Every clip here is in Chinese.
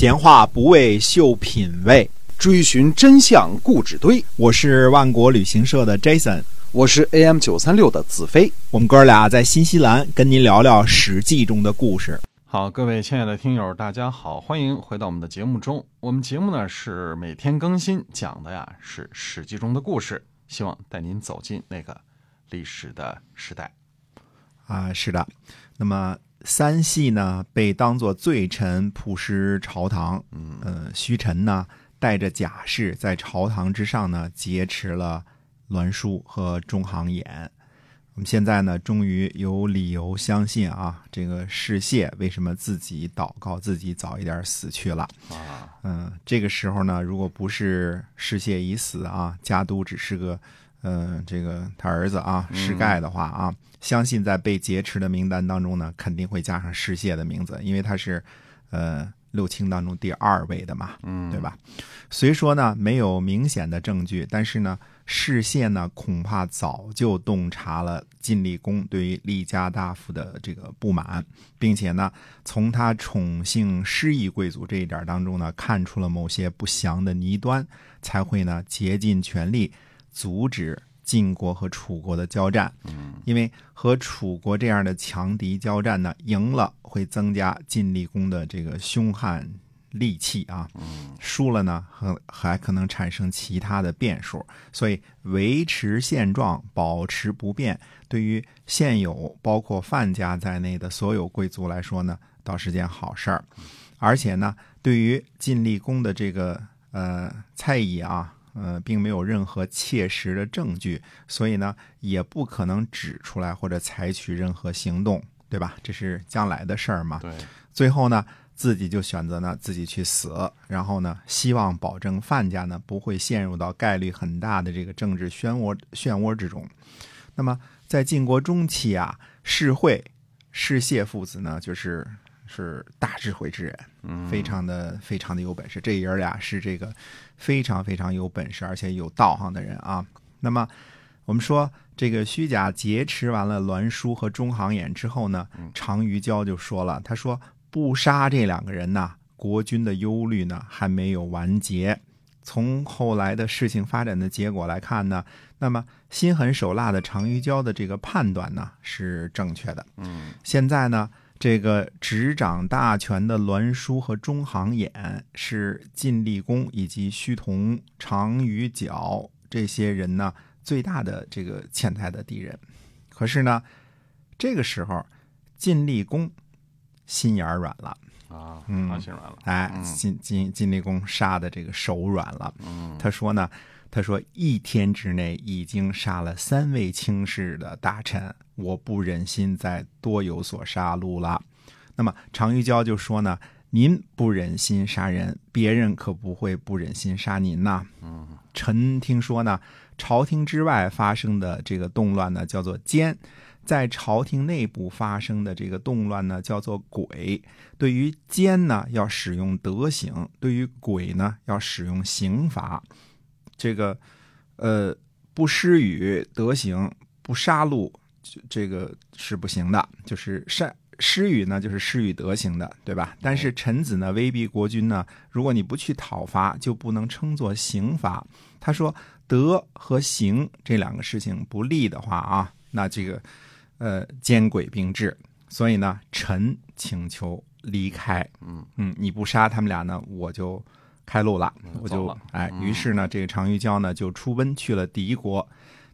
闲话不为秀品味，追寻真相故纸堆。我是万国旅行社的 Jason，我是 AM 九三六的子飞。我们哥俩在新西兰跟您聊聊《史记》中的故事。好，各位亲爱的听友，大家好，欢迎回到我们的节目中。我们节目呢是每天更新，讲的呀是《史记》中的故事，希望带您走进那个历史的时代。啊，是的。那么三系呢被当作罪臣曝尸朝堂，嗯，呃，虚臣呢带着甲士在朝堂之上呢劫持了栾书和中行衍。我们现在呢，终于有理由相信啊，这个世燮为什么自己祷告自己早一点死去了啊？嗯，这个时候呢，如果不是世燮已死啊，家督只是个，嗯，这个他儿子啊，施盖的话啊，相信在被劫持的名单当中呢，肯定会加上施谢的名字，因为他是，呃，六卿当中第二位的嘛，嗯，对吧？虽说呢没有明显的证据，但是呢，士燮呢恐怕早就洞察了晋厉公对于厉家大夫的这个不满，并且呢，从他宠幸失意贵族这一点当中呢，看出了某些不祥的倪端，才会呢竭尽全力阻止晋国和楚国的交战。嗯，因为和楚国这样的强敌交战呢，赢了会增加晋厉公的这个凶悍戾气啊，嗯，输了呢，还还可能产生其他的变数，所以维持现状、保持不变，对于现有包括范家在内的所有贵族来说呢，倒是件好事儿。而且呢，对于晋厉公的这个呃猜疑啊，呃，并没有任何切实的证据，所以呢，也不可能指出来或者采取任何行动，对吧？这是将来的事儿嘛。对，最后呢，自己就选择呢自己去死，然后呢，希望保证范家呢不会陷入到概率很大的这个政治漩涡漩涡之中。那么在晋国中期啊，世会、世谢父子呢，就是是大智慧之人，嗯，非常的非常的有本事。这爷儿俩是这个非常非常有本事而且有道行的人啊。那么我们说这个虚假劫持完了栾书和中行衍之后呢，常于交就说了，他说不杀这两个人呐，国君的忧虑呢还没有完结。从后来的事情发展的结果来看呢，那么心狠手辣的常于交的这个判断呢是正确的。嗯，现在呢，这个执掌大权的栾书和中行衍是晋厉公以及胥同、常与角这些人呢最大的这个潜在的敌人。可是呢，这个时候晋厉公心眼儿软了，啊，嗯心软了，哎，嗯。晋晋晋厉公杀的这个手软了。嗯，他说呢，他说一天之内已经杀了三位卿士的大臣，我不忍心再多有所杀戮了。那么常玉娇就说呢，您不忍心杀人，别人可不会不忍心杀您呐。嗯，臣听说呢，朝廷之外发生的这个动乱呢，叫做奸；在朝廷内部发生的这个动乱呢，叫做鬼。对于奸呢，要使用德行；对于鬼呢，要使用刑罚。这个，呃，不施予德行，不杀戮，这这个是不行的。就是善施予呢，就是施予德行的，对吧？但是臣子呢，威逼国君呢，如果你不去讨伐，就不能称作刑罚。他说德和刑这两个事情不利的话啊，那这个呃奸诡并治。所以呢，臣请求离开。嗯嗯，你不杀他们俩呢，我就开路了，我就哎，嗯于是呢，这个常于交呢就出奔去了敌国。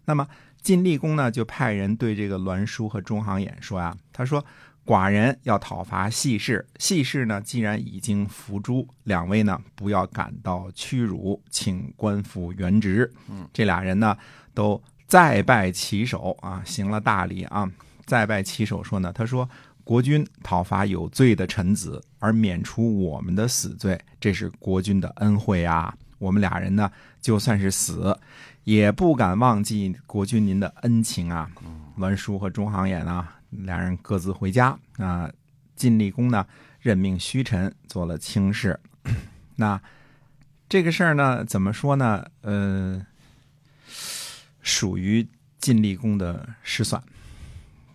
那么晋厉公呢就派人对这个栾书和中行衍说呀，他说寡人要讨伐细氏，细氏呢既然已经伏诛，两位呢不要感到屈辱，请官复原职。嗯，这俩人呢都再拜其手啊，行了大礼啊，再拜其手说呢，他说。国君讨伐有罪的臣子，而免除我们的死罪，这是国君的恩惠啊！我们俩人呢，就算是死，也不敢忘记国君您的恩情啊。栾书和中行衍啊，俩人各自回家。那晋厉公呢，任命虚臣做了卿士。那这个事儿呢，怎么说呢？呃，属于晋厉公的失算。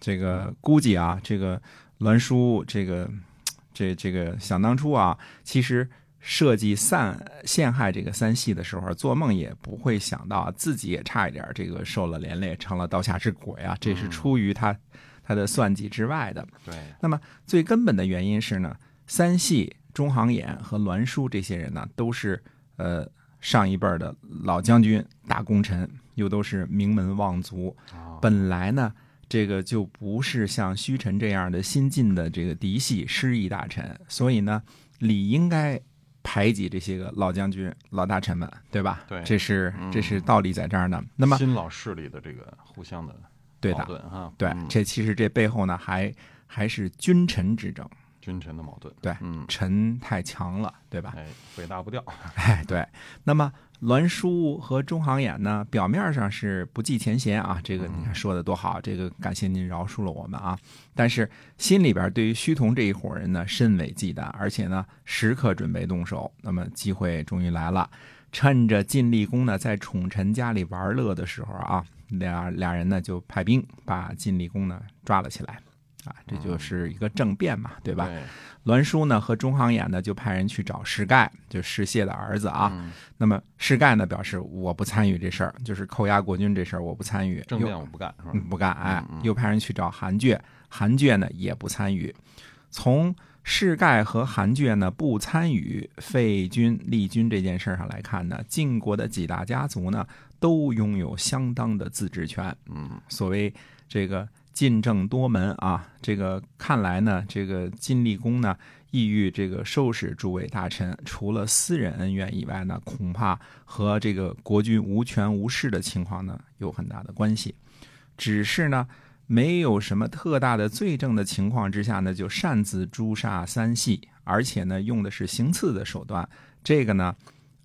这个估计啊，这个栾书，这个 这这个想当初啊，其实设计散陷害这个三系的时候，做梦也不会想到自己也差一点这个受了连累，成了刀下之鬼啊！这是出于他他的算计之外的。对，那么最根本的原因是呢，三系、中行衍和栾书这些人呢，都是呃上一辈的老将军、大功臣，又都是名门望族。啊，本来呢，这个就不是像虚臣这样的新晋的这个嫡系失意大臣，所以呢，理应该排挤这些个老将军、老大臣们，对吧？对这是嗯这是道理在这儿呢。那么，新老势力的这个互相的对的，矛盾哈，对嗯，这其实这背后呢，还还是君臣之争，君臣的矛盾，对嗯，臣太强了，对吧？哎，尾大不掉，哎，对。那么栾书和中行衍呢，表面上是不计前嫌啊，这个你看说的多好，这个感谢您饶恕了我们啊。但是心里边对于虚同这一伙人呢，甚为忌惮，而且呢，时刻准备动手。那么机会终于来了，趁着晋厉公呢在宠臣家里玩乐的时候啊，俩俩人呢就派兵把晋厉公呢抓了起来。啊，这就是一个政变嘛，对吧？对，栾书呢和中行衍呢就派人去找石盖，就石燮的儿子啊。嗯那么石盖呢表示我不参与这事儿，就是扣押国君这事儿我不参与，政又变我不干，是吧嗯？不干。哎嗯，嗯又派人去找韩厥，韩厥呢也不参与。从世盖和韩厥呢不参与废君立君这件事儿上来看呢，晋国的几大家族呢都拥有相当的自治权。嗯，所谓这个晋政多门啊，这个看来呢，这个晋厉公呢，意欲这个收拾诸位大臣，除了私人恩怨以外呢，恐怕和这个国君无权无势的情况呢有很大的关系。只是呢，没有什么特大的罪证的情况之下呢，就擅自诛杀三系，而且呢，用的是行刺的手段，这个呢，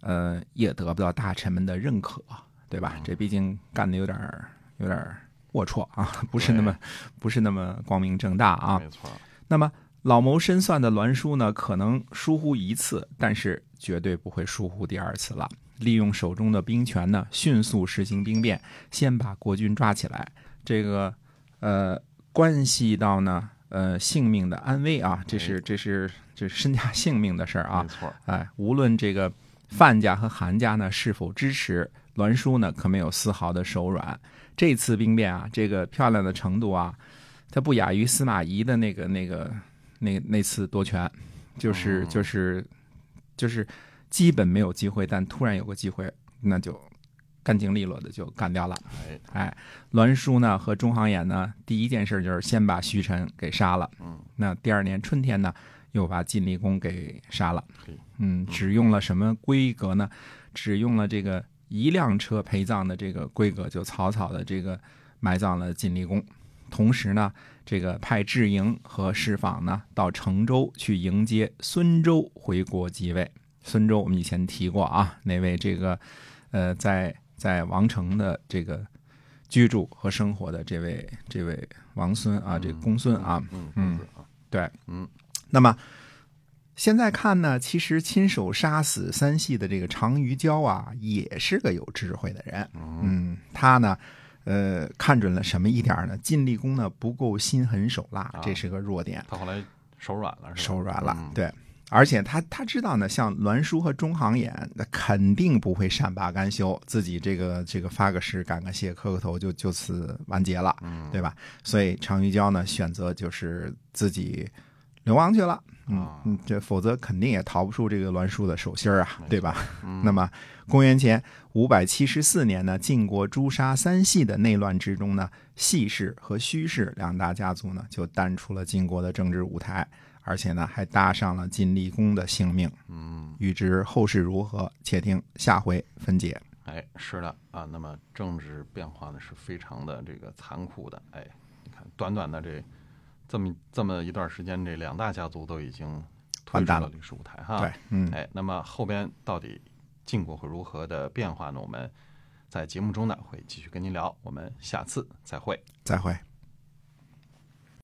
呃，也得不到大臣们的认可，对吧？这毕竟干的有点儿有点儿龌龊啊，不是那么不是那么光明正大啊。没错，那么老谋深算的栾书呢，可能疏忽一次，但是绝对不会疏忽第二次了。利用手中的兵权呢，迅速实行兵变，先把国军抓起来。这个呃，关系到呢呃性命的安危啊，这是这是这是身家性命的事儿啊没。错，哎，无论这个范家和韩家呢是否支持，栾书呢可没有丝毫的手软。这次兵变啊，这个漂亮的程度啊，它不亚于司马懿的那个那个那那次夺权，就是嗯就是就是基本没有机会，但突然有个机会，那就干净利落的就干掉了。哎，哎，栾书呢和中行衍呢，第一件事就是先把徐臣给杀了。嗯，那第二年春天呢，又把晋厉公给杀了嘿。嗯，只用了什么规格呢？只用了这个一辆车陪葬的这个规格，就草草的这个埋葬了晋厉公。同时呢，这个派智营和侍坊呢到成州去迎接孙周回国继位。孙周我们以前提过啊，那位这个呃在在王城的这个居住和生活的这位这位王孙啊，这个公孙啊，嗯嗯对，嗯，那么现在看呢，其实亲手杀死三系的这个常于交啊，也是个有智慧的人。嗯，他呢，呃，看准了什么一点呢？晋厉公呢不够心狠手辣，这是个弱点，他后来手软了，是吧？手软了。嗯对，而且他他知道呢，像栾书和中行衍，那肯定不会善罢甘休，自己这个这个发个誓、感个谢、磕个头就就此完结了，嗯对吧？所以常于娇呢，选择就是自己流亡去了。嗯这否则肯定也逃不出这个栾书的手心儿啊，对吧？嗯那么，公元前五百七十四年呢，晋国诛杀三系的内乱之中呢，系氏和虚氏两大家族呢，就淡出了晋国的政治舞台，而且呢，还搭上了晋厉公的性命。嗯，欲知后事如何，且听下回分解。哎，是的啊。那么政治变化呢是非常的这个残酷的。哎，你看，短短的这这么这么一段时间，这两大家族都已经退出了历史舞台哈。对，嗯，哎，那么后边到底晋国会如何的变化呢？我们在节目中呢会继续跟您聊。我们下次再会。再会。